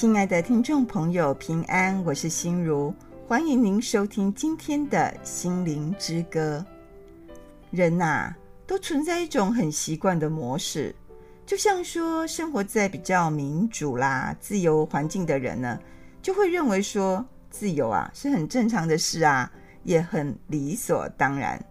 亲爱的听众朋友，平安，我是心如，欢迎您收听今天的心灵之歌。人呐、啊，都存在一种很习惯的模式，就像说，生活在比较民主啦、自由环境的人呢，就会认为说，自由啊是很正常的事啊，也很理所当然。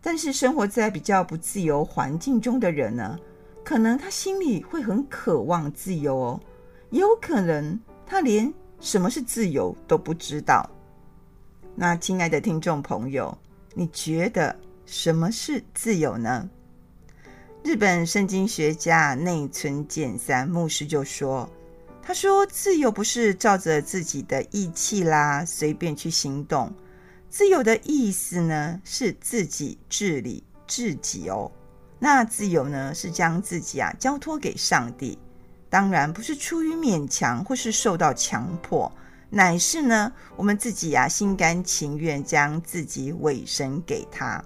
但是生活在比较不自由环境中的人呢，可能他心里会很渴望自由哦。有可能他连什么是自由都不知道。那亲爱的听众朋友，你觉得什么是自由呢？日本圣经学家内村健三牧师就说：“他说，自由不是照着自己的意气啦，随便去行动。自由的意思呢，是自己治理自己哦。那自由呢，是将自己啊交托给上帝。”当然不是出于勉强或是受到强迫，乃是呢，我们自己呀、心甘情愿将自己委身给他。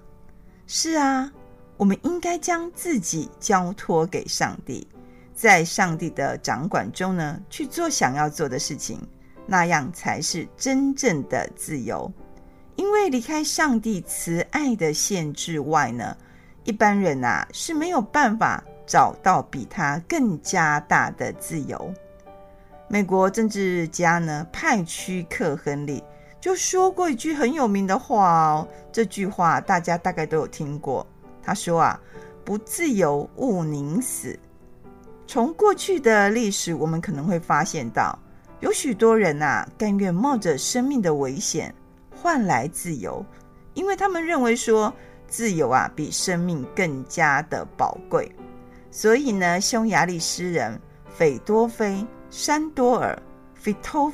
是啊，我们应该将自己交托给上帝，在上帝的掌管中呢，去做想要做的事情，那样才是真正的自由。因为离开上帝慈爱的限制外呢，一般人啊是没有办法。找到比他更加大的自由。美国政治家呢，派屈克·亨利就说过一句很有名的话哦，这句话大家大概都有听过。他说啊：“不自由，勿宁死。”从过去的历史，我们可能会发现到，有许多人呐，甘愿冒着生命的危险换来自由，因为他们认为说，自由啊，比生命更加的宝贵。所以呢，匈牙利诗人斐多菲·山多尔 （Fritjof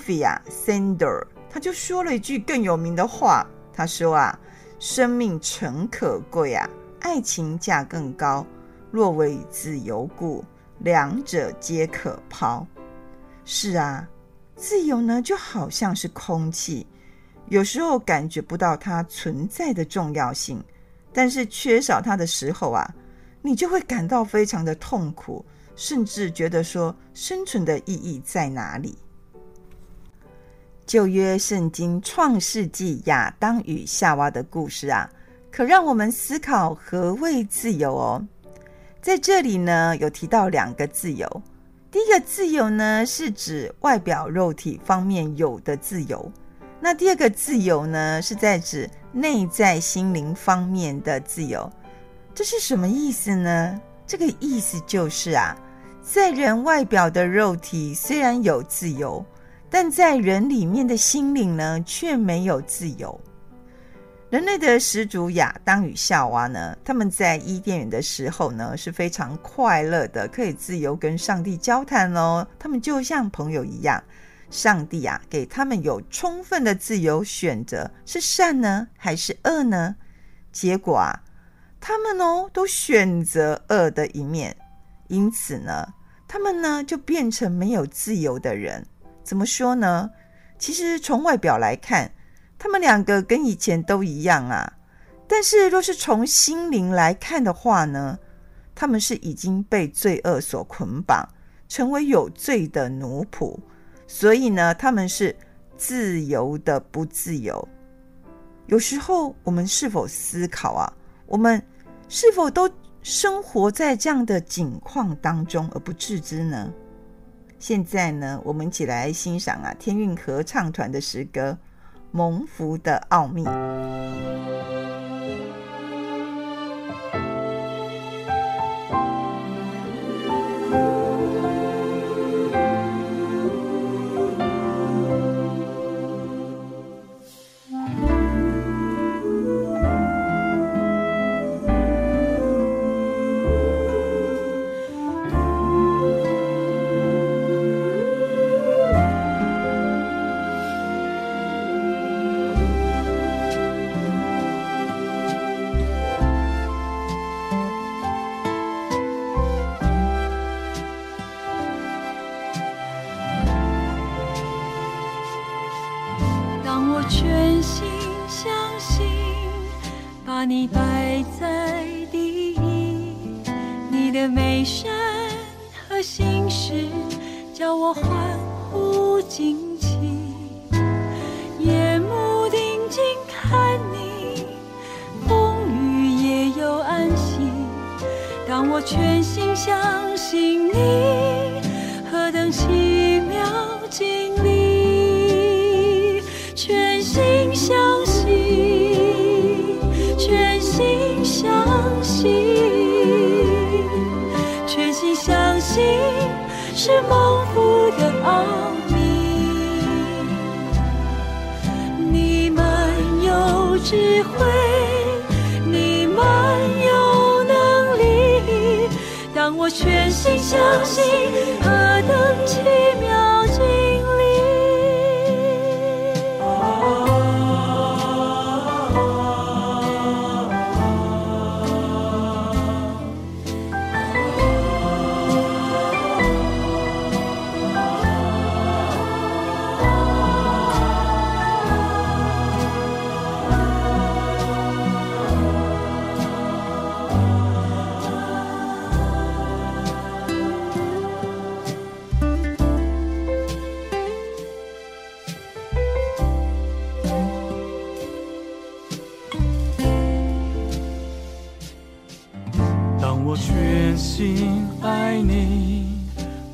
Sandor） 他就说了一句更有名的话。他说啊：“生命诚可贵啊，爱情价更高。若为自由故，两者皆可抛。”是啊，自由呢，就好像是空气，有时候感觉不到它存在的重要性，但是缺少它的时候啊。你就会感到非常的痛苦，甚至觉得说生存的意义在哪里？旧约圣经创世纪亚当与夏娃的故事啊，可让我们思考何谓自由哦。在这里呢，有提到两个自由。第一个自由呢，是指外表肉体方面有的自由；那第二个自由呢，是在指内在心灵方面的自由。这是什么意思呢？这个意思就是啊，在人外表的肉体虽然有自由，但在人里面的心灵呢，却没有自由。人类的始祖亚当与夏娃呢，他们在伊甸园的时候呢，是非常快乐的，可以自由跟上帝交谈哦。他们就像朋友一样，上帝啊，给他们有充分的自由选择，是善呢，还是恶呢？结果啊。他们哦，都选择恶的一面，因此呢，他们呢就变成没有自由的人。怎么说呢？其实从外表来看，他们两个跟以前都一样啊。但是若是从心灵来看的话呢，他们是已经被罪恶所捆绑，成为有罪的奴仆。所以呢，他们是自由的不自由。有时候我们是否思考啊？我们是否都生活在这样的景况当中而不自知呢？现在呢，我们一起来欣赏啊天韵合唱团的诗歌《蒙福的奥秘》。智慧，你们有能力，当我全心相信，何等奇妙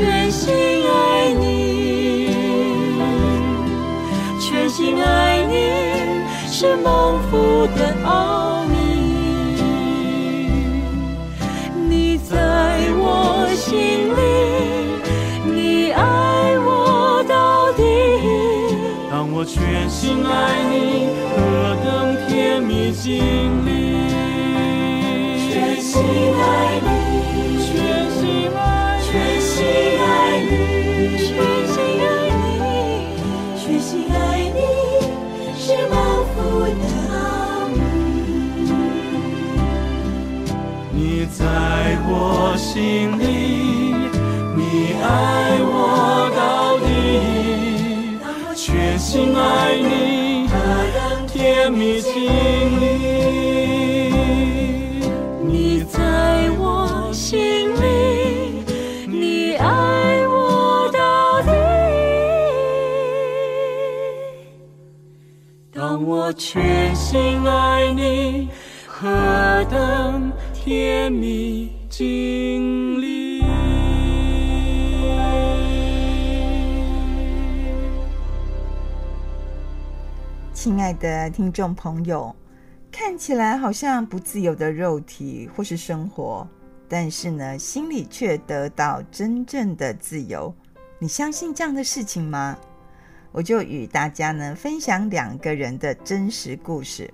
全心爱你，全心爱你，是蒙福的奥秘。你在我心里，你爱我到底。当我全心爱你，何等甜蜜经历。全心爱你，心里，你爱我到底。全心爱你，何等甜蜜经历。你在我心里。你爱我到底，当我全心爱你，何等甜蜜心里。亲爱的听众朋友，看起来好像不自由的肉体或是生活，但是呢，心里却得到真正的自由。你相信这样的事情吗？我就与大家呢分享两个人的真实故事。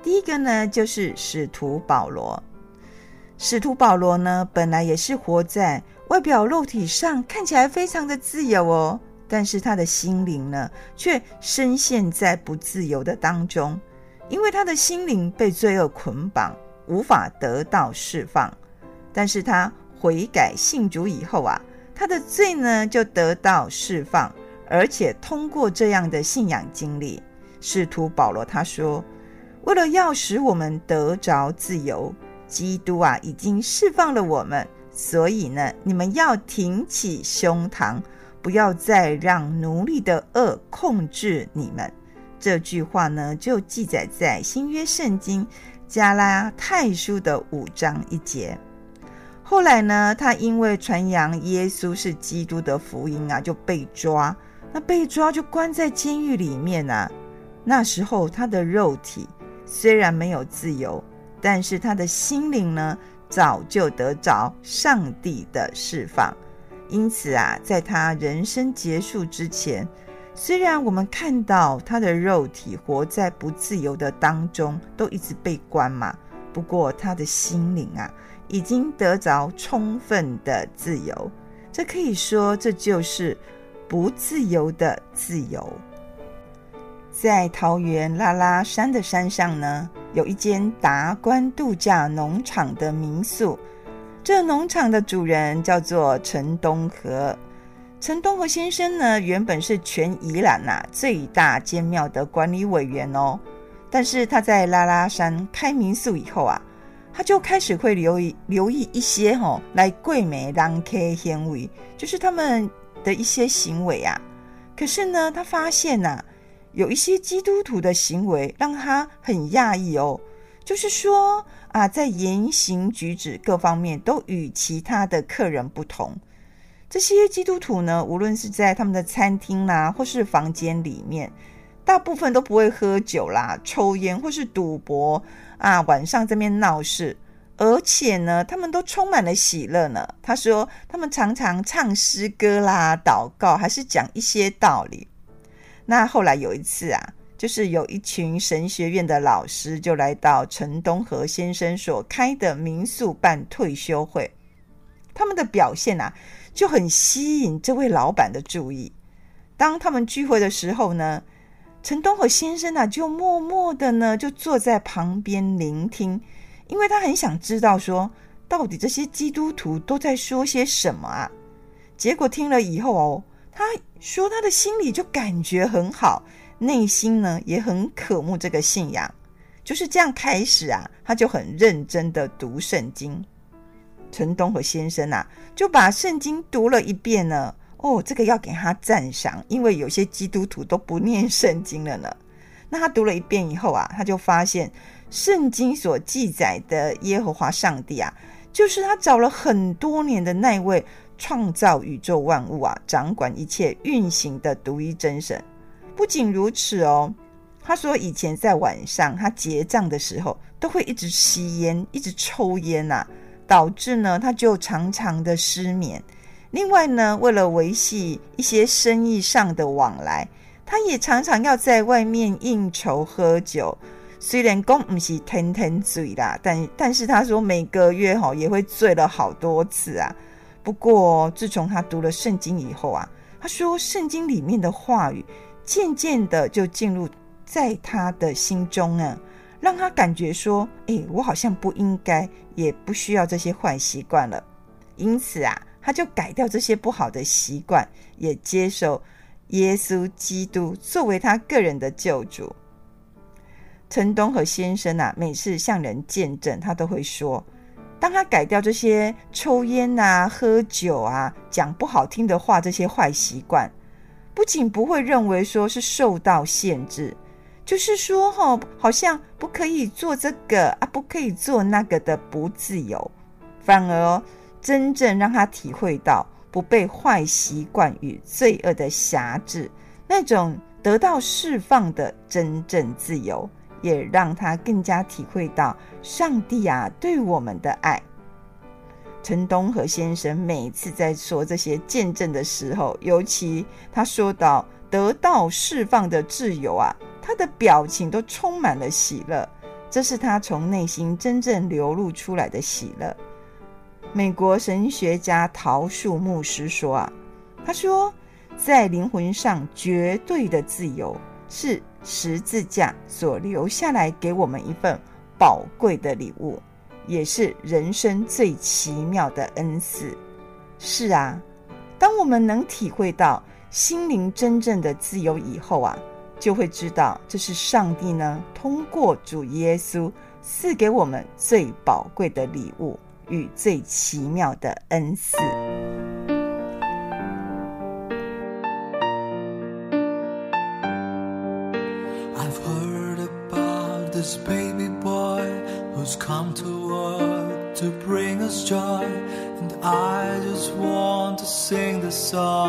第一个呢，就是使徒保罗。使徒保罗呢，本来也是活在外表肉体上看起来非常的自由哦，但是他的心灵呢，却深陷在不自由的当中，因为他的心灵被罪恶捆绑，无法得到释放。但是他悔改信主以后啊，他的罪呢就得到释放。而且通过这样的信仰经历，使徒保罗他说：“为了要使我们得着自由，基督啊已经释放了我们，所以呢，你们要挺起胸膛，不要再让奴隶的恶控制你们。”这句话呢，就记载在新约圣经加拉太书的五章一节。后来呢，他因为传扬耶稣是基督的福音啊，就被抓。那被抓就关在监狱里面啊。那时候他的肉体虽然没有自由，但是他的心灵呢，早就得着上帝的释放。因此啊，在他人生结束之前，虽然我们看到他的肉体活在不自由的当中，都一直被关嘛，不过他的心灵啊，已经得着充分的自由。这可以说，这就是。不自由的自由。在桃园拉拉山的山上呢，有一间达观度假农场的民宿。这农场的主人叫做陈东和。陈东和先生呢，原本是全宜兰呐、啊、最大间庙的管理委员哦。但是他在拉拉山开民宿以后啊，他就开始会留意留意一些吼、哦、来贵美当 K 行为，就是他们的一些行为啊。可是呢，他发现呐、啊，有一些基督徒的行为让他很讶异哦，就是说啊，在言行举止各方面都与其他的客人不同。这些基督徒呢，无论是在他们的餐厅啦，或是房间里面，大部分都不会喝酒啦、抽烟或是赌博啊。晚上这边闹事，而且呢，他们都充满了喜乐呢。他说，他们常常唱诗歌啦、祷告，还是讲一些道理。那后来有一次啊，就是有一群神学院的老师就来到陈东和先生所开的民宿办退休会，他们的表现啊。就很吸引这位老板的注意。当他们聚会的时候呢，陈东和先生啊，就默默的呢，就坐在旁边聆听，因为他很想知道说，到底这些基督徒都在说些什么啊。结果听了以后哦，他说他的心里就感觉很好，内心呢也很渴慕这个信仰。就是这样开始啊，他就很认真的读圣经。陈东和先生啊，就把圣经读了一遍呢。哦，这个要给他赞赏，因为有些基督徒都不念圣经了呢。那他读了一遍以后啊，他就发现圣经所记载的耶和华上帝啊，就是他找了很多年的那位创造宇宙万物啊，掌管一切运行的独一真神。不仅如此哦，他说以前在晚上他结账的时候，都会一直吸烟，一直抽烟呐、啊。导致呢，他就常常的失眠。另外呢，为了维系一些生意上的往来，他也常常要在外面应酬喝酒。虽然公不是天天醉啦，但但是他说每个月哈也会醉了好多次啊。不过自从他读了圣经以后啊，他说圣经里面的话语渐渐的就进入在他的心中啊。让他感觉说：“诶，我好像不应该，也不需要这些坏习惯了。”因此啊，他就改掉这些不好的习惯，也接受耶稣基督作为他个人的救主。陈东和先生啊，每次向人见证，他都会说：当他改掉这些抽烟啊、喝酒啊、讲不好听的话这些坏习惯，不仅不会认为说是受到限制。就是说，哈，好像不可以做这个啊，不可以做那个的不自由，反而真正让他体会到不被坏习惯与罪恶的辖制，那种得到释放的真正自由，也让他更加体会到上帝啊对我们的爱。陈东和先生每次在说这些见证的时候，尤其他说到得到释放的自由啊。他的表情都充满了喜乐，这是他从内心真正流露出来的喜乐。美国神学家陶树牧师说：“啊，他说，在灵魂上绝对的自由是十字架所留下来给我们一份宝贵的礼物，也是人生最奇妙的恩赐。是啊，当我们能体会到心灵真正的自由以后啊。”就会知道，这是上帝呢，通过主耶稣赐给我们最宝贵的礼物与最奇妙的恩赐。So.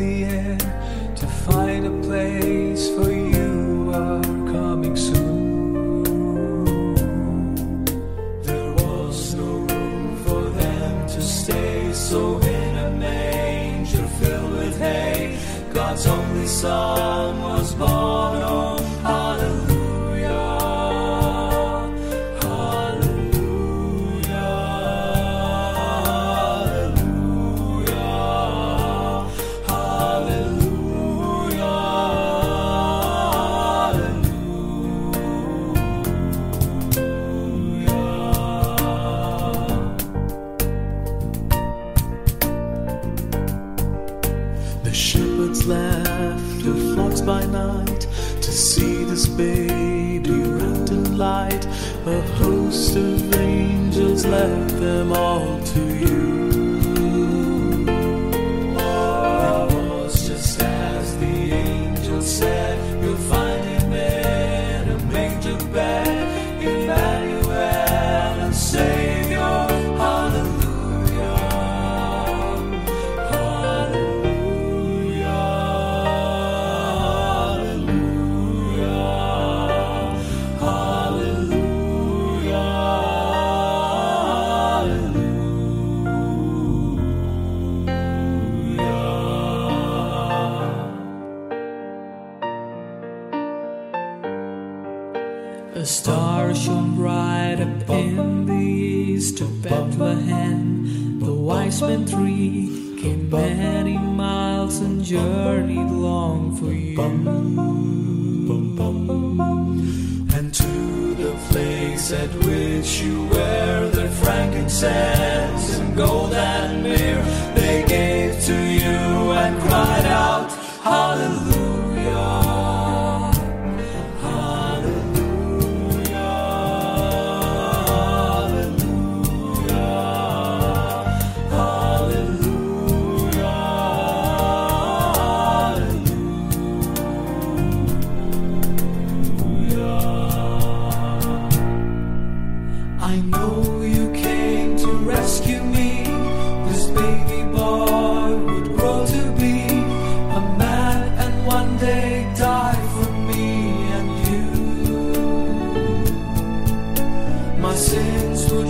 the end. This baby wrapped in light. A host of angels left them all to you. The wise men three came many miles and journeyed long for you. And to the place at which you wear their frankincense and gold and myrrh, they gave to you and cried out,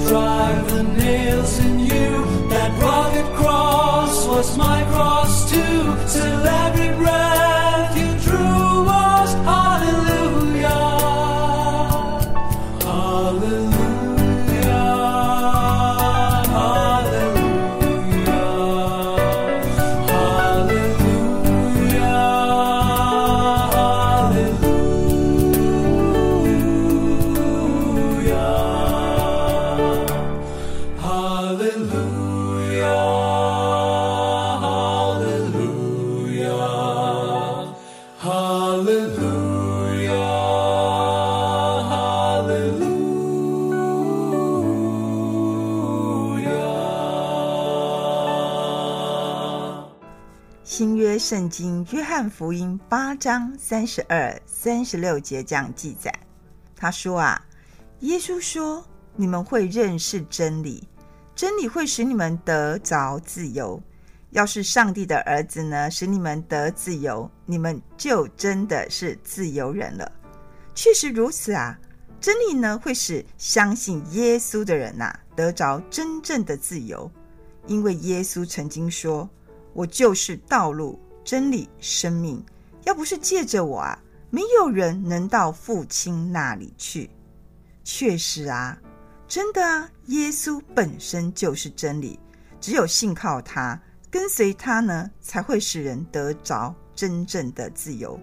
drive the nails in you. That rugged cross was my cross. 福音八章三十二、三十六节这样记载，他说啊，耶稣说：“你们会认识真理，真理会使你们得着自由。要是上帝的儿子呢，使你们得自由，你们就真的是自由人了。确实如此啊，真理呢会使相信耶稣的人呐、得着真正的自由，因为耶稣曾经说：‘我就是道路。’”真理、生命，要不是借着我啊，没有人能到父亲那里去。确实啊，真的啊，耶稣本身就是真理，只有信靠他，跟随他呢，才会使人得着真正的自由。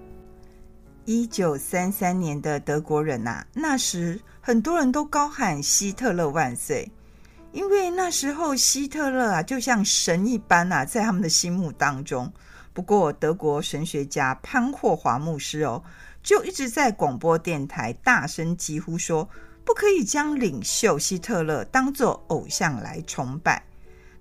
一九三三年的德国人呐、啊，那时很多人都高喊希特勒万岁，因为那时候希特勒啊，就像神一般啊，在他们的心目当中。不过，德国神学家潘霍华牧师哦，就一直在广播电台大声疾呼说，不可以将领袖希特勒当作偶像来崇拜。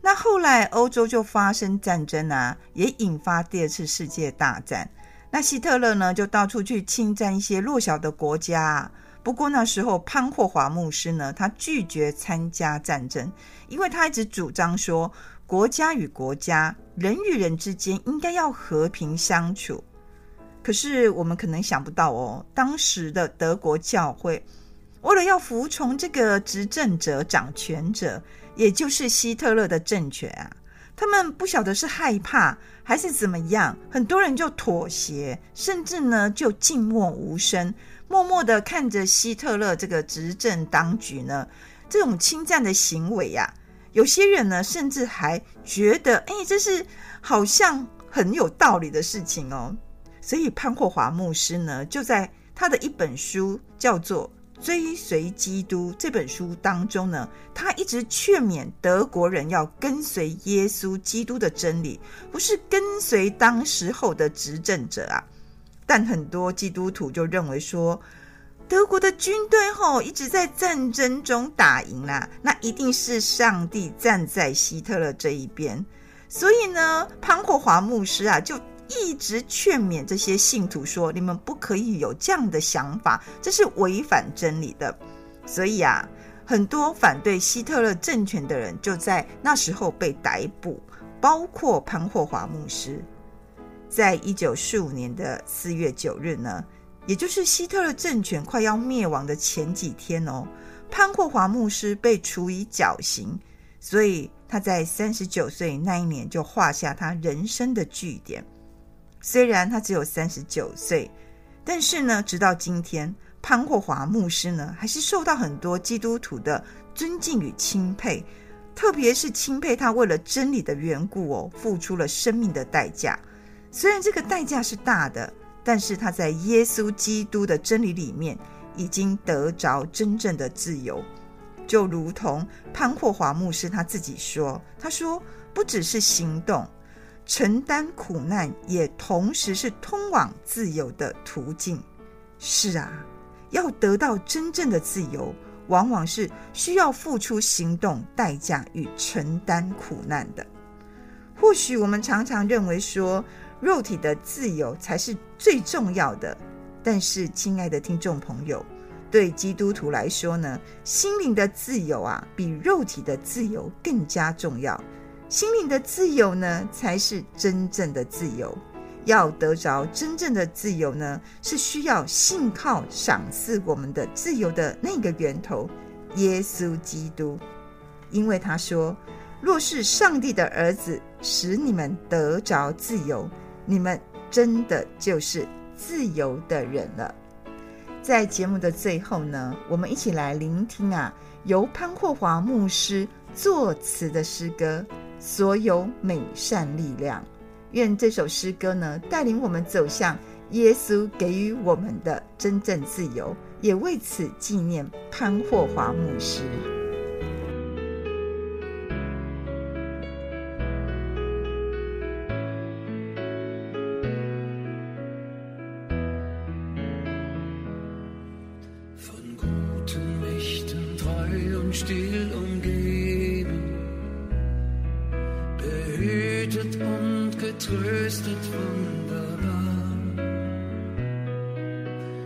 那后来欧洲就发生战争啊，也引发第二次世界大战。那希特勒呢，就到处去侵占一些弱小的国家。不过那时候潘霍华牧师呢，他拒绝参加战争，因为他一直主张说，国家与国家，人与人之间应该要和平相处。可是我们可能想不到哦，当时的德国教会为了要服从这个执政者、掌权者，也就是希特勒的政权啊，他们不晓得是害怕还是怎么样，很多人就妥协，甚至呢就静默无声，默默的看着希特勒这个执政当局呢这种侵占的行为呀、啊。有些人呢，甚至还觉得，哎，这是好像很有道理的事情哦。所以潘霍华牧师呢，就在他的一本书叫做《追随基督》这本书当中呢，他一直劝勉德国人要跟随耶稣基督的真理，不是跟随当时候的执政者啊。但很多基督徒就认为说，德国的军队吼一直在战争中打赢啦，那一定是上帝站在希特勒这一边。所以呢，潘霍华牧师啊，就一直劝勉这些信徒说：“你们不可以有这样的想法，这是违反真理的。”所以啊，很多反对希特勒政权的人就在那时候被逮捕，包括潘霍华牧师。在一九四五年的四月九日呢，也就是希特勒政权快要灭亡的前几天哦，潘霍华牧师被处以绞刑，所以他在三十九岁那一年就画下他人生的句点。虽然他只有三十九岁，但是呢，直到今天，潘霍华牧师呢还是受到很多基督徒的尊敬与钦佩，特别是钦佩他为了真理的缘故哦，付出了生命的代价。虽然这个代价是大的。但是他在耶稣基督的真理里面已经得着真正的自由，就如同潘霍华牧师他自己说：“他说不只是行动，承担苦难也同时是通往自由的途径。”是啊，要得到真正的自由，往往是需要付出行动代价与承担苦难的。或许我们常常认为说，肉体的自由才是最重要的，但是，亲爱的听众朋友，对基督徒来说呢，心灵的自由啊，比肉体的自由更加重要。心灵的自由呢，才是真正的自由。要得着真正的自由呢，是需要信靠赏赐我们的自由的那个源头——耶稣基督，因为他说：“若是上帝的儿子使你们得着自由。”你们真的就是自由的人了。在节目的最后呢，我们一起来聆听啊，由潘霍华牧师作词的诗歌《所有美善力量》。愿这首诗歌呢，带领我们走向耶稣给予我们的真正自由，也为此纪念潘霍华牧师。treu und still umgeben, behütet und getröstet wunderbar.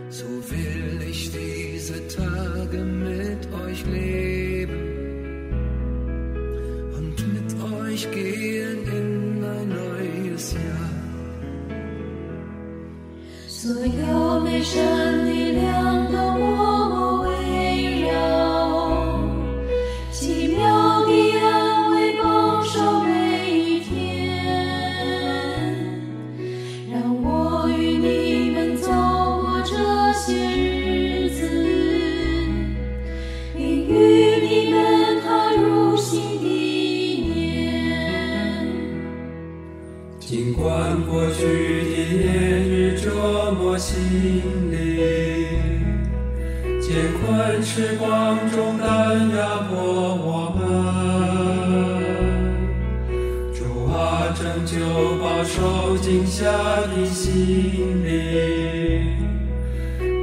So will ich diese Tage mit euch leben und mit euch gehen in ein neues Jahr. So jung ich an die 乾坤，时光中担压迫我们。主啊，拯救饱受惊吓的心灵，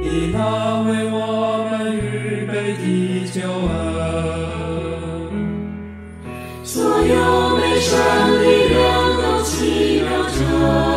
以那为我们预备的救恩。所有悲伤力量都起了着。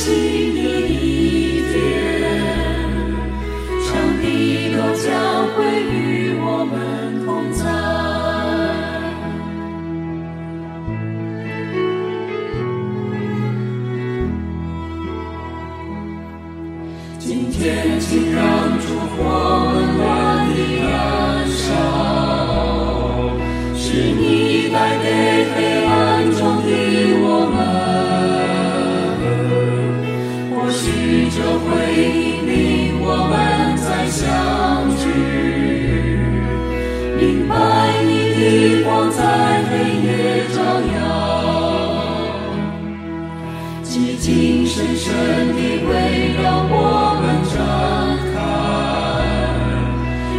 see. 深深地围绕我们展开，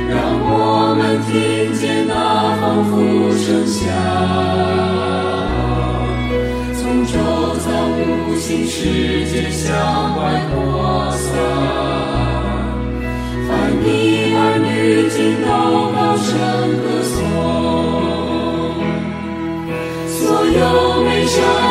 让我们听见那仿佛声响，从周遭无形世界向外扩散。凡你儿女尽都高声歌颂，所有美善。